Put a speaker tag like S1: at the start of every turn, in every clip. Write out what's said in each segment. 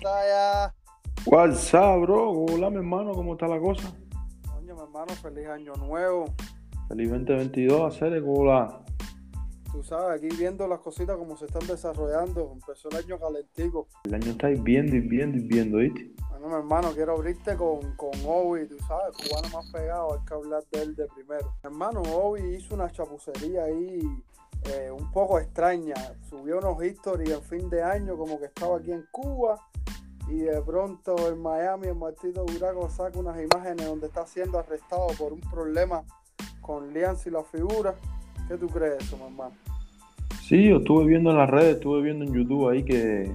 S1: batalla.
S2: What's up, bro? Hola, mi hermano, ¿cómo está la cosa?
S1: Coño, mi hermano, feliz año nuevo.
S2: Feliz 2022, hacer hola.
S1: Tú sabes, aquí viendo las cositas como se están desarrollando. Empezó el año calentico.
S2: El año está hirviendo, hirviendo, hirviendo, ¿viste?
S1: Bueno, mi hermano, quiero abrirte con, con Obi, tú sabes, cubano más pegado, hay que hablar de él de primero. Mi hermano, Obi hizo una chapucería ahí eh, un poco extraña. Subió unos historias en fin de año como que estaba aquí en Cuba y de pronto en Miami el Martito Duraco saca unas imágenes donde está siendo arrestado por un problema con Lianz y la figura. ¿Qué tú crees eso, hermano?
S2: Sí, yo estuve viendo en las redes, estuve viendo en YouTube ahí que,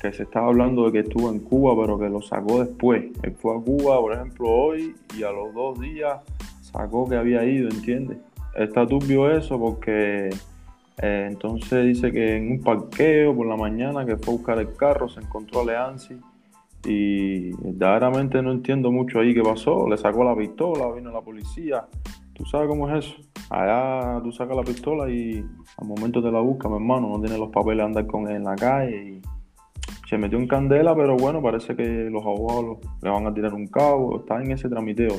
S2: que se estaba hablando de que estuvo en Cuba, pero que lo sacó después. Él fue a Cuba, por ejemplo, hoy y a los dos días sacó que había ido, ¿entiendes? Está turbio eso porque eh, entonces dice que en un parqueo por la mañana que fue a buscar el carro se encontró a Leanzi y verdaderamente no entiendo mucho ahí qué pasó. Le sacó la pistola, vino la policía. ¿Tú sabes cómo es eso? Allá tú sacas la pistola y al momento te la busca, mi hermano, no tiene los papeles de andar con él en la calle y se metió en candela, pero bueno, parece que los abogados le van a tirar un cabo, está en ese tramiteo,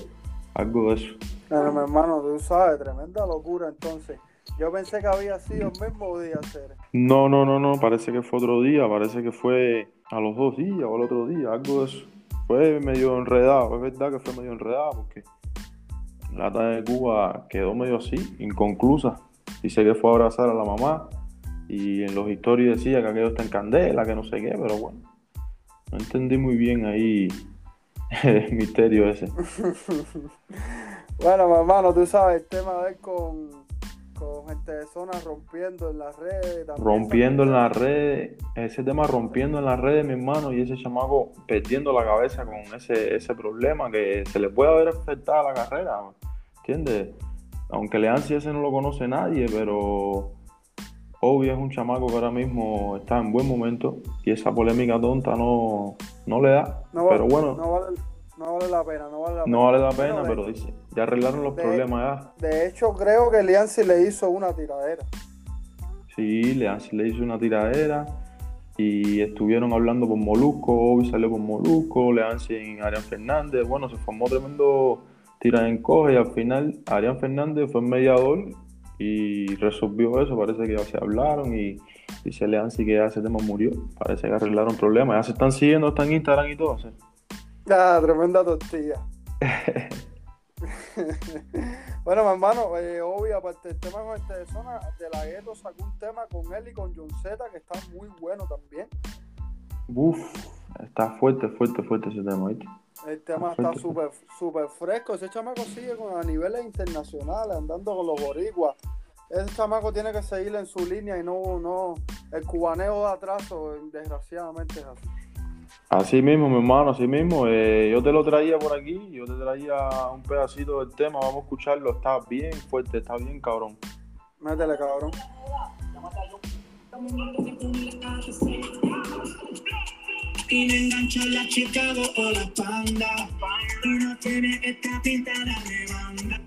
S2: algo de eso.
S1: Pero mi hermano, tú sabes, tremenda locura entonces. Yo pensé que había sido el mismo día, hacer.
S2: No, no, no, no, parece que fue otro día, parece que fue a los dos días o al otro día, algo de eso. Fue medio enredado, es verdad que fue medio enredado porque la tarde de Cuba quedó medio así, inconclusa. Dice que fue a abrazar a la mamá y en los historias decía que aquello está en candela, que no sé qué, pero bueno, no entendí muy bien ahí el misterio ese.
S1: bueno, mi hermano, tú sabes, el tema de él con, con gente de zona rompiendo en las redes.
S2: Rompiendo en las redes, ese tema rompiendo en las redes, mi hermano, y ese chamaco perdiendo la cabeza con ese, ese problema que se le puede haber afectado a la carrera, ¿entiendes? Aunque Leanci ese no lo conoce nadie, pero obvio es un chamaco que ahora mismo está en buen momento y esa polémica tonta no, no le da.
S1: No
S2: pero
S1: vale-
S2: bueno,
S1: No vale, no vale la pena, no vale la
S2: no vale la pena,
S1: de-
S2: pero dice, ya arreglaron los
S1: de-
S2: problemas ya.
S1: De hecho, creo que Lianzi le hizo una tiradera.
S2: Sí, Leanci le hizo una tiradera y estuvieron hablando por Molusco, Obi salió por Molusco, Leanci en Arián Fernández, bueno, se formó tremendo tira en coge y al final Arián Fernández fue el mediador y resolvió eso, parece que ya se hablaron y dice Leanci que ya ese tema murió, parece que arreglaron problemas, ya se están siguiendo, están en Instagram y todo. ¿sí?
S1: Ah, tremenda tortilla. bueno, mi hermano, eh, obvio, aparte del tema con este de zona, de la gueto sacó un tema con él y con John Z que está muy bueno también.
S2: Uf, está fuerte, fuerte, fuerte ese tema, ¿viste?
S1: El tema está súper súper fresco. Ese chamaco sigue con, a niveles internacionales, andando con los boricuas. Ese chamaco tiene que seguir en su línea y no, no, el cubaneo de atraso, desgraciadamente es así.
S2: Así mismo, mi hermano, así mismo. Eh, yo te lo traía por aquí, yo te traía un pedacito del tema, vamos a escucharlo. Está bien fuerte, está bien cabrón.
S1: Métele, cabrón.
S3: Y me engancho la Chicago o la panda. Y no tiene esta pinta de banda.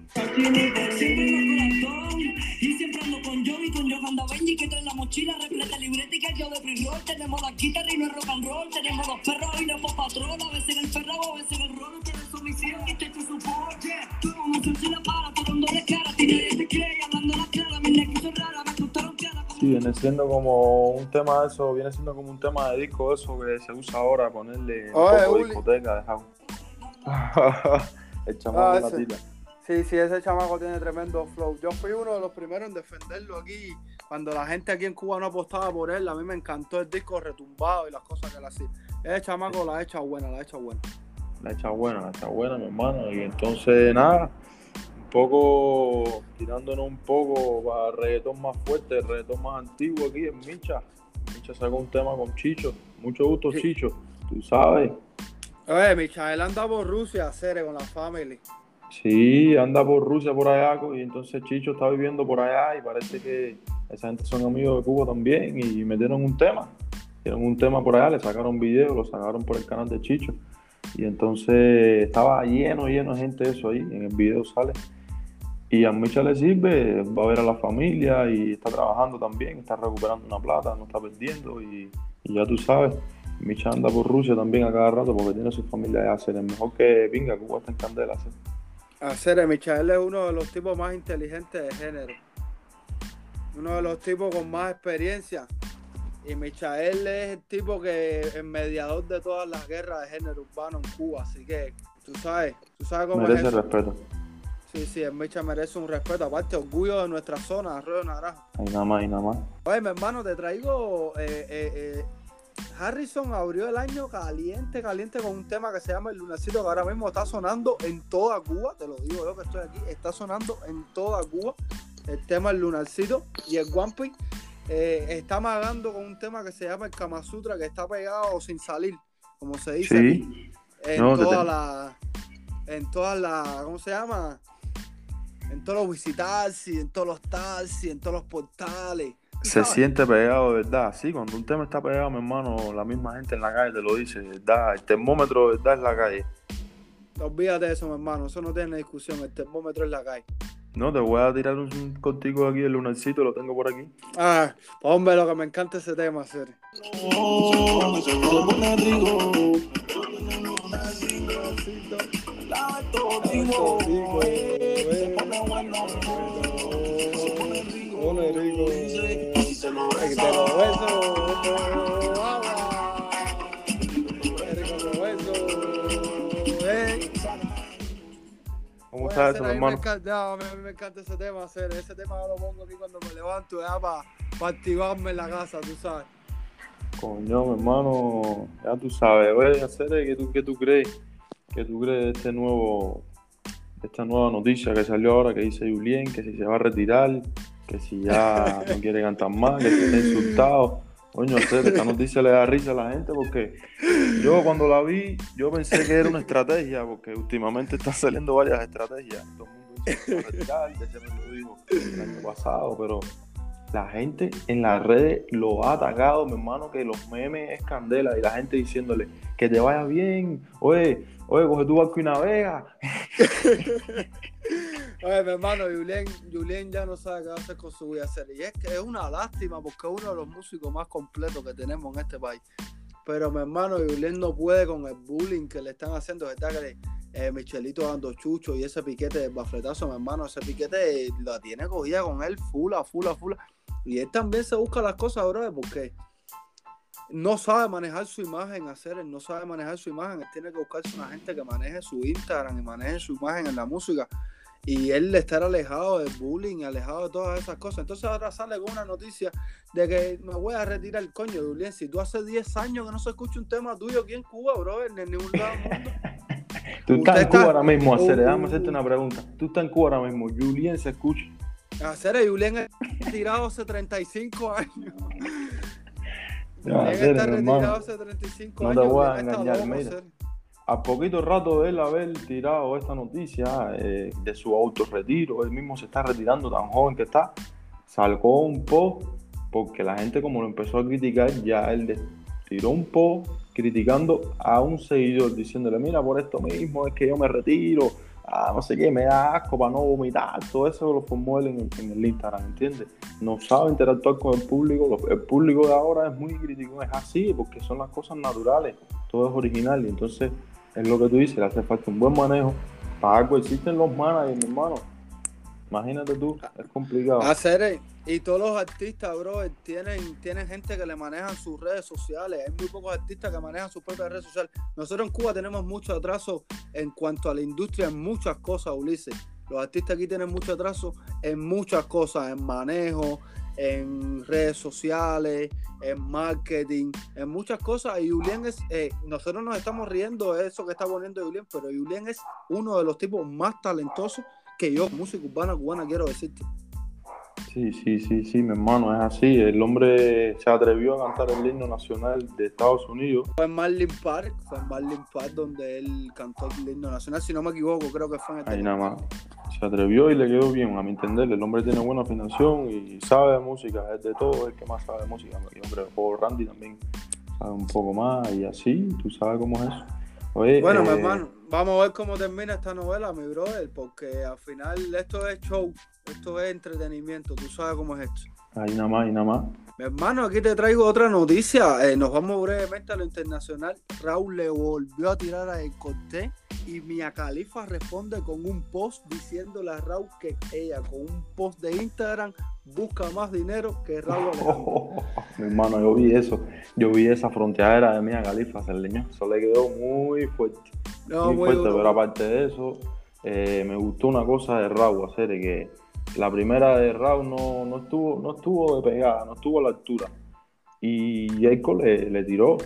S3: Y siempre ando con Joey, con Johanna Benji, que trae la mochila repleta libreta y que yo de pre-roll. Tenemos la guitarra
S2: viene siendo como un tema de eso, viene siendo como un tema de disco eso que se usa ahora, ponerle un
S1: Oye,
S2: poco de
S1: Uli.
S2: discoteca de house. El chamaco
S1: Ah,
S2: de la
S1: ese.
S2: tira.
S1: Sí, sí, ese chamaco tiene tremendo flow. Yo fui uno de los primeros en defenderlo aquí. Cuando la gente aquí en Cuba no apostaba por él, a mí me encantó el disco retumbado y las cosas que él hacía. Ese chamaco la ha hecho buena, la ha hecho buena.
S2: La echa buena, la echa buena, mi hermano. Y entonces, nada, poco, tirándonos un poco para reggaetón más fuerte, reggaetón más antiguo aquí en Micha. Micha sacó un tema con Chicho. Mucho gusto,
S1: Sí.
S2: Chicho. Tú sabes.
S1: Oye, Michael anda por Rusia, Cere, con la family.
S2: Sí, anda por Rusia, por allá, y entonces Chicho está viviendo por allá y parece que esa gente son amigos de Cuba también y metieron un tema. Hicieron un tema por allá, le sacaron video, lo sacaron por el canal de Chicho. Y entonces estaba lleno, lleno de gente eso ahí, en el video sale. Y a Micha le sirve, va a ver a la familia y está trabajando también, está recuperando una plata, no está perdiendo y, y ya tú sabes. Micha anda por Rusia también a cada rato porque tiene su familia de hacer. Es mejor que venga, Cuba está en candela. ¿sí?
S1: Hacer, Michael es uno de los tipos más inteligentes de género. Uno de los tipos con más experiencia. Y Michael es el tipo que es mediador de todas las guerras de género urbano en Cuba. Así que tú sabes, tú sabes cómo
S2: Merece
S1: es eso.
S2: respeto.
S1: Sí, sí, el Micha merece un respeto. Aparte, orgullo de nuestra zona, Arroyo Naranjo.
S2: Ahí nada más, y nada más.
S1: Oye, mi hermano, te traigo. eh, eh, eh, Harrison abrió el año caliente, caliente con un tema que se llama El Lunarcito, que ahora mismo está sonando en toda Cuba. Te lo digo yo que estoy aquí. Está sonando en toda Cuba el tema El Lunarcito. Y el eh, está magando con un tema que se llama El Kama Sutra, que está pegado sin salir, como se dice. aquí,
S2: Sí,
S1: en
S2: No, te
S1: todas las. En todas las. ¿Cómo se llama? En todos los visitarsi, en todos los taxis, en todos los portales. ¿Tú
S2: se
S1: sabes?
S2: siente pegado de verdad. Sí, cuando un tema está pegado, mi hermano, la misma gente en la calle te lo dice. de verdad, el termómetro de verdad es la calle.
S1: Olvídate de eso, mi hermano. Eso no tiene discusión. El termómetro es la calle.
S2: No, te voy a tirar un, de aquí del lunarcito, lo tengo por aquí.
S1: Ah, hombre, lo que me encanta ese tema, hacer. Pone rico. Te lo beso. agua. Qué rico lo beso. Eh.
S2: ¿Cómo
S1: Oye,
S2: está
S1: hacer,
S2: eso,
S1: a
S2: mi
S1: mí me
S2: hermano?
S1: a mí me encanta ese tema, hacer. Ese tema lo pongo aquí cuando me levanto, ya para activarme en la casa, tú sabes.
S2: Coño, mi hermano, ya tú sabes, hacer ¿qué tú, qué tú crees? ¿Qué tú crees de este nuevo, esta nueva noticia que salió ahora que dice Julien, que si se va a retirar, que si ya no quiere cantar más, que si está insultado? Coño, esta noticia le da risa a la gente porque yo cuando la vi, yo pensé que era una estrategia, porque últimamente están saliendo varias estrategias. Todo el mundo dice que se va a retirar, ya se me lo dijo el año pasado, pero la gente en las redes lo ha atacado, mi hermano, que los memes es candela y la gente diciéndole que te vaya bien, oye, oye, coge tu barco y navega.
S1: Oye, mi hermano, Julien, Julien ya no sabe qué hacer con su vida hacer. Y es que es una lástima porque es uno de los músicos más completos que tenemos en este país. Pero mi hermano, Julien no puede con el bullying que le están haciendo. ¿Verdad que le- eh, Michelito dando chucho y ese piquete de bafletazo, mi hermano, ese piquete la tiene cogida con él, fula, fula, fula. Y él también se busca las cosas, bro, porque no sabe manejar su imagen, hacer, él no sabe manejar su imagen, él tiene que buscarse una gente que maneje su Instagram y maneje su imagen en la música. Y él de estar alejado del bullying, alejado de todas esas cosas. Entonces ahora sale con una noticia de que me voy a retirar el coño, Julián. Si tú hace 10 años que no se escucha un tema tuyo aquí en Cuba, bro, en ningún lado del mundo.
S2: Tú estás en Cuba
S1: está-
S2: ahora mismo, hacer,
S1: Uh.
S2: déjame hacerte una pregunta. Tú estás en Cuba ahora mismo, Julien se escucha.
S1: Hacer, Julián es tirado hace 35 años. Julián
S2: hacer,
S1: retirado
S2: hermano.
S1: hace 35
S2: No te
S1: años.
S2: voy a engañar, mira. A poquito rato de él haber tirado esta noticia eh, de su autorretiro, él mismo se está retirando tan joven que está, sacó un post porque la gente como lo empezó a criticar, ya él tiró un post criticando a un seguidor, diciéndole, mira, por esto mismo es que yo me retiro, ah, no sé qué, me da asco para no vomitar, todo eso lo formó él en, el- Instagram, ¿entiendes? No sabe interactuar con el público, el público de ahora es muy crítico, es así, porque son las cosas naturales, todo es original, y entonces es lo que tú dices, le hace falta un buen manejo, para algo existen los managers, mi hermano, imagínate tú, es complicado.
S1: Hacer, eh, y todos los artistas, bro, tienen, tienen gente que le manejan sus redes sociales. Hay muy pocos artistas que manejan sus propias redes sociales. Nosotros en Cuba tenemos mucho atraso en cuanto a la industria en muchas cosas, Ulises. Los artistas aquí tienen mucho atraso en muchas cosas, en manejo, en redes sociales, en marketing, en muchas cosas. Y Julián es, eh, nosotros nos estamos riendo de eso que está poniendo Julián, pero Julián es uno de los tipos más talentosos que yo, música urbana cubana, quiero decirte.
S2: Sí, sí, sí, sí, mi hermano, es así. El hombre se atrevió a cantar el himno nacional de Estados Unidos.
S1: Fue en Marlin Park, fue en Marlin Park donde él cantó el himno nacional, si no me equivoco, creo que fue en el
S2: Ahí nada más. Se atrevió y le quedó bien, a mi entender. El hombre tiene buena afinación y sabe de música, es de todo, es el que más sabe de música. Y hombre, el juego Randy también sabe un poco más y así, tú sabes cómo es eso. Oye,
S1: Bueno, mi
S2: eh,
S1: hermano, vamos a ver cómo termina esta novela, mi brother, porque al final esto es show, esto es entretenimiento, tú sabes cómo es esto.
S2: Ahí nada más, ahí nada más.
S1: Mi hermano, aquí te traigo otra noticia. Eh, nos vamos brevemente a lo internacional. Raúl le volvió a tirar a El Cortés y Mia Khalifa responde con un post diciéndole a Raúl que ella con un post de Instagram busca más dinero que Raúl Alejandro.
S2: mi hermano, yo vi eso. Yo vi esa fronteadera de Mia Khalifa, se leñó. Eso le quedó muy fuerte.
S1: No,
S2: muy,
S1: muy
S2: fuerte,
S1: duro.
S2: pero aparte de eso, eh, me gustó una cosa de Raúl, hacer que la primera de Raúl no, no estuvo, no de pegada, no estuvo a la altura. Y Jacob le, le tiró.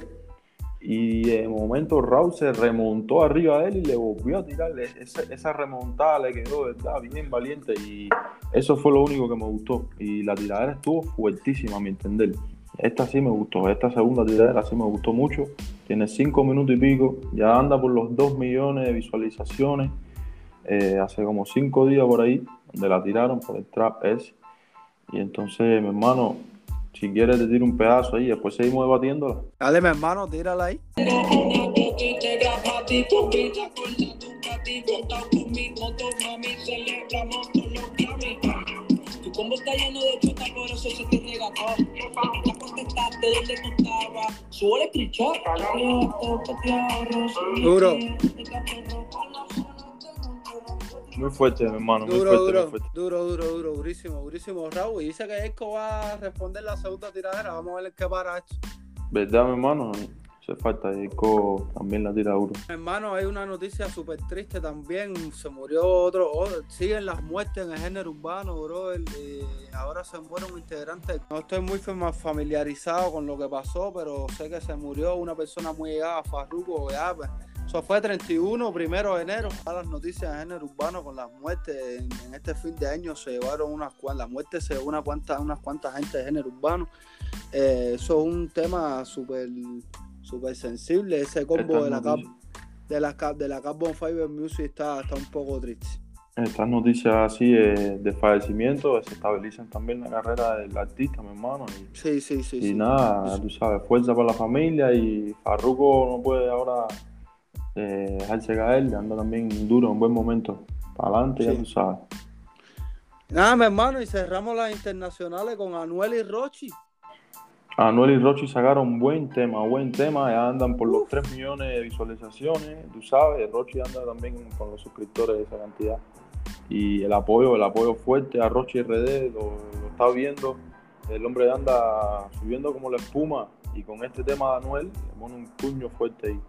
S2: Y de momento Raúl se remontó arriba de él y le volvió a tirar. Esa, esa remontada le quedó, ¿verdad? Bien valiente. Y eso fue lo único que me gustó. Y la tiradera estuvo fuertísima, a mi entender. Esta sí me gustó. Esta segunda tiradera sí me gustó mucho. Tiene cinco minutos y pico. Ya anda por los dos millones de visualizaciones. Eh, hace como cinco días por ahí, donde la tiraron por el trap ese. Y entonces, mi hermano, si quieres te tiro un pedazo ahí, después seguimos debatiéndola.
S1: Dale, mi hermano, tírala ahí.
S3: Tu combo está lleno de chuta, por eso se te nega todo. Ya contestaste dónde tú estabas. Sube el screenshot.
S1: Duro.
S2: Muy fuerte, mi hermano, muy
S1: Duro,
S2: fuerte, muy
S1: duro,
S2: fuerte.
S1: duro, duro, duro, durísimo, durísimo. Raúl, y dice que Eco va a responder la segunda tiradera. Vamos a ver qué para esto.
S2: ¿Verdad, mi hermano? Hace falta, Eco también la tira duro.
S1: Hermano, hay una noticia súper triste también. Se murió otro, otro- Siguen las muertes en el género urbano, bro. ahora se muere un integrante. No estoy muy fam- familiarizado con lo que pasó, pero sé que se murió una persona muy llegada Farruko. ya, pues. Eso fue 31, primero de enero. A las noticias de género urbano con las muertes. En, en este fin de año se llevaron unas cuantas, las muertes se llevó una cuanta, unas cuantas gente de género urbano. Eh, eso es un tema súper súper sensible. Ese combo
S2: Estas
S1: de la, cap, de la de la Carbon Fiber Music está, está un poco triste.
S2: Estas noticias así de, de fallecimiento desestabilizan también la carrera del artista, mi hermano. Y,
S1: Sí, sí, sí.
S2: y
S1: sí.
S2: nada, tú sabes, fuerza para la familia y Farruko no puede ahora eh, dejarse caer, anda también duro, en buen momento. Para adelante, ya tú sabes.
S1: Nada, mi hermano, y cerramos las internacionales con Anuel y Rochi.
S2: Anuel y Rochi sacaron buen tema, buen tema, ya andan por los 3 millones de visualizaciones, tú sabes, Rochi anda también con los suscriptores de esa cantidad. Y el apoyo, el apoyo fuerte a Rochi RD, lo, lo está viendo, el hombre anda subiendo como la espuma y con este tema de Anuel le pone un puño fuerte ahí.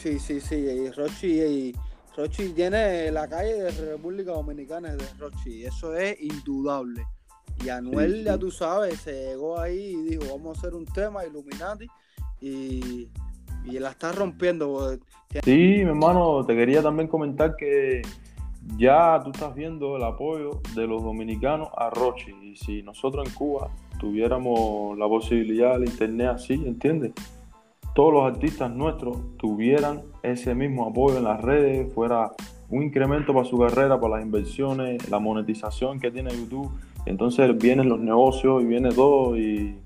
S1: Sí, sí, sí. Y Rochi, y Rochi tiene la calle de República Dominicana de Rochi. Eso es indudable. Y Anuel,
S2: Sí,
S1: ya tú sabes, se llegó ahí y dijo, vamos a hacer un tema Illuminati. Y, y la está rompiendo.
S2: Sí, mi hermano, te quería también comentar que ya tú estás viendo el apoyo de los dominicanos a Rochi. Y si nosotros en Cuba tuviéramos la posibilidad del internet así, ¿entiendes? Todos los artistas nuestros tuvieran ese mismo apoyo en las redes, fuera un incremento para su carrera, para las inversiones, la monetización que tiene YouTube. Entonces vienen los negocios y viene todo y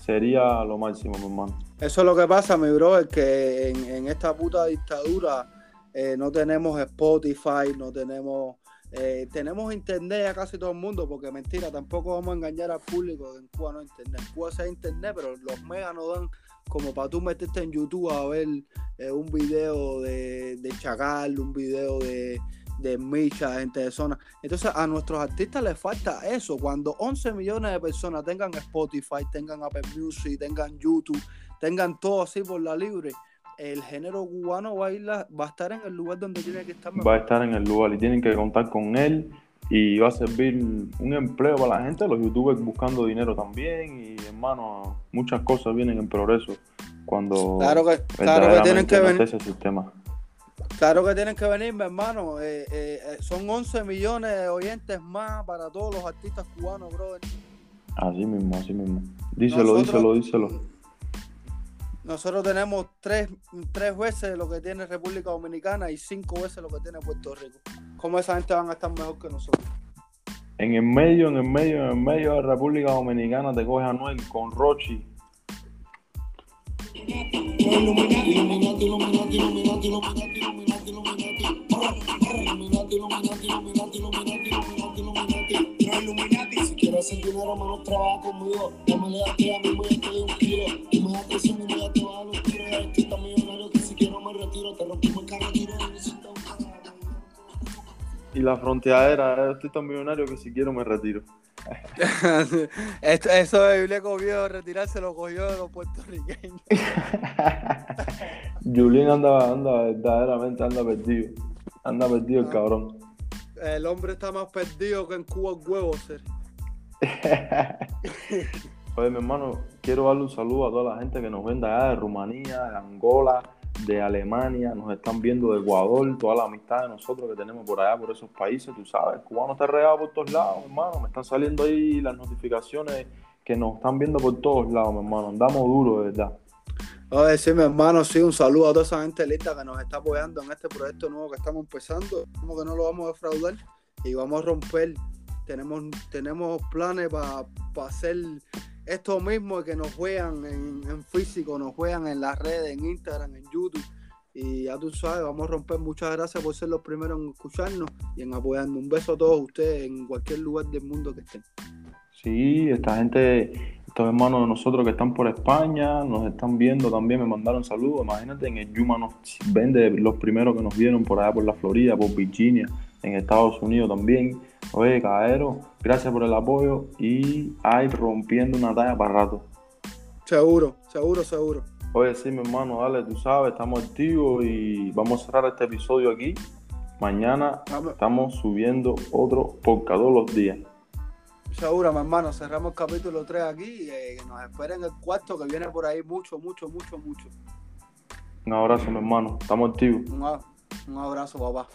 S2: sería lo máximo, mi hermano.
S1: Eso es lo que pasa, mi brother, que en, esta puta dictadura eh, no tenemos Spotify, no tenemos... eh, tenemos internet a casi todo el mundo, porque mentira, tampoco vamos a engañar al público en Cuba no hay internet. En Cuba sí hay internet, pero los megas no dan como para tú meterte en YouTube a ver eh, un video de, de Chacal, un video de, de Micha, gente de zona. Entonces a nuestros artistas les falta eso. Cuando 11 millones de personas tengan Spotify, tengan Apple Music, tengan YouTube, tengan todo así por la libre, el género cubano va a, ir la- va a estar en el lugar donde tiene que estar.
S2: va a estar en el lugar y tienen que contar con él y va a servir un empleo para la gente, los youtubers buscando dinero también y hermano, muchas cosas vienen en progreso cuando
S1: Claro que, claro que tienen que venir.
S2: ese sistema.
S1: Claro que tienen que venir, mi hermano. Eh, eh, eh, son 11 millones de oyentes más para todos los artistas cubanos, brother.
S2: Así mismo, así mismo. Díselo,
S1: Nosotros-
S2: díselo, díselo.
S1: Nosotros tenemos tres, tres veces lo que tiene República Dominicana y cinco veces lo que tiene Puerto Rico. ¿Cómo esa gente van a estar mejor que nosotros?
S2: En el medio, en el medio, en el medio de República Dominicana te coge Anuel con Rochi.
S3: Illuminati, Illuminati, Illuminati, Illuminati, Illuminati, Illuminati, si quiero
S4: hacer dinero, menos trabaja conmigo. La manera que a mí me un kilo. Y me da presión y me da te bajo los tiros. Millonario que si quiero me retiro. Te rompimos el carro, tiro y me siento un carajo.
S2: Y la fronteadera, estoy tan millonario que si quiero me retiro.
S1: Esto- Eso de Biblia cogió, retirarse lo cogió de los puertorriqueños.
S2: Julián anda, anda verdaderamente anda perdido. Anda perdido el
S1: Ah.
S2: cabrón.
S1: El hombre está más perdido que en Cuba huevo, ser.
S2: Oye, mi hermano, quiero darle un saludo a toda la gente que nos ven de allá, de Rumanía, de Angola, de Alemania, nos están viendo de Ecuador, toda la amistad de nosotros que tenemos por allá, por esos países, tú sabes, el cubano está regado por todos lados, hermano, me están saliendo ahí las notificaciones que nos están viendo por todos lados, mi hermano, andamos duro, de verdad.
S1: Oye, sí, mi hermano, sí, un saludo a toda esa gente linda que nos está apoyando en este proyecto nuevo que estamos empezando. Como que no lo vamos a defraudar y vamos a romper. Tenemos, tenemos planes para hacer esto mismo que nos vean en, en físico, nos vean en las redes, en Instagram, en YouTube. Y ya tú sabes, vamos a romper. Muchas gracias por ser los primeros en escucharnos y en apoyarnos. Un beso a todos ustedes en cualquier lugar del mundo que estén.
S2: Sí, esta gente, estos hermanos de nosotros que están por España, nos están viendo también, me mandaron saludos. Imagínate, en el Yuma nos ven de los primeros que nos vieron por allá por la Florida, por Virginia, en Estados Unidos también. Oye, caballero, gracias por el apoyo y hay rompiendo una talla para rato.
S1: Seguro, seguro, seguro.
S2: Oye, sí, mi hermano, dale, tú sabes, estamos activos y vamos a cerrar este episodio aquí. Mañana estamos subiendo otro por todos los días.
S1: Seguro, mi hermano, cerramos el capítulo 3 aquí y eh, que nos esperen el cuarto que viene por ahí mucho, mucho, mucho, mucho.
S2: Un abrazo, mi hermano, estamos activos.
S1: Un abrazo, papá.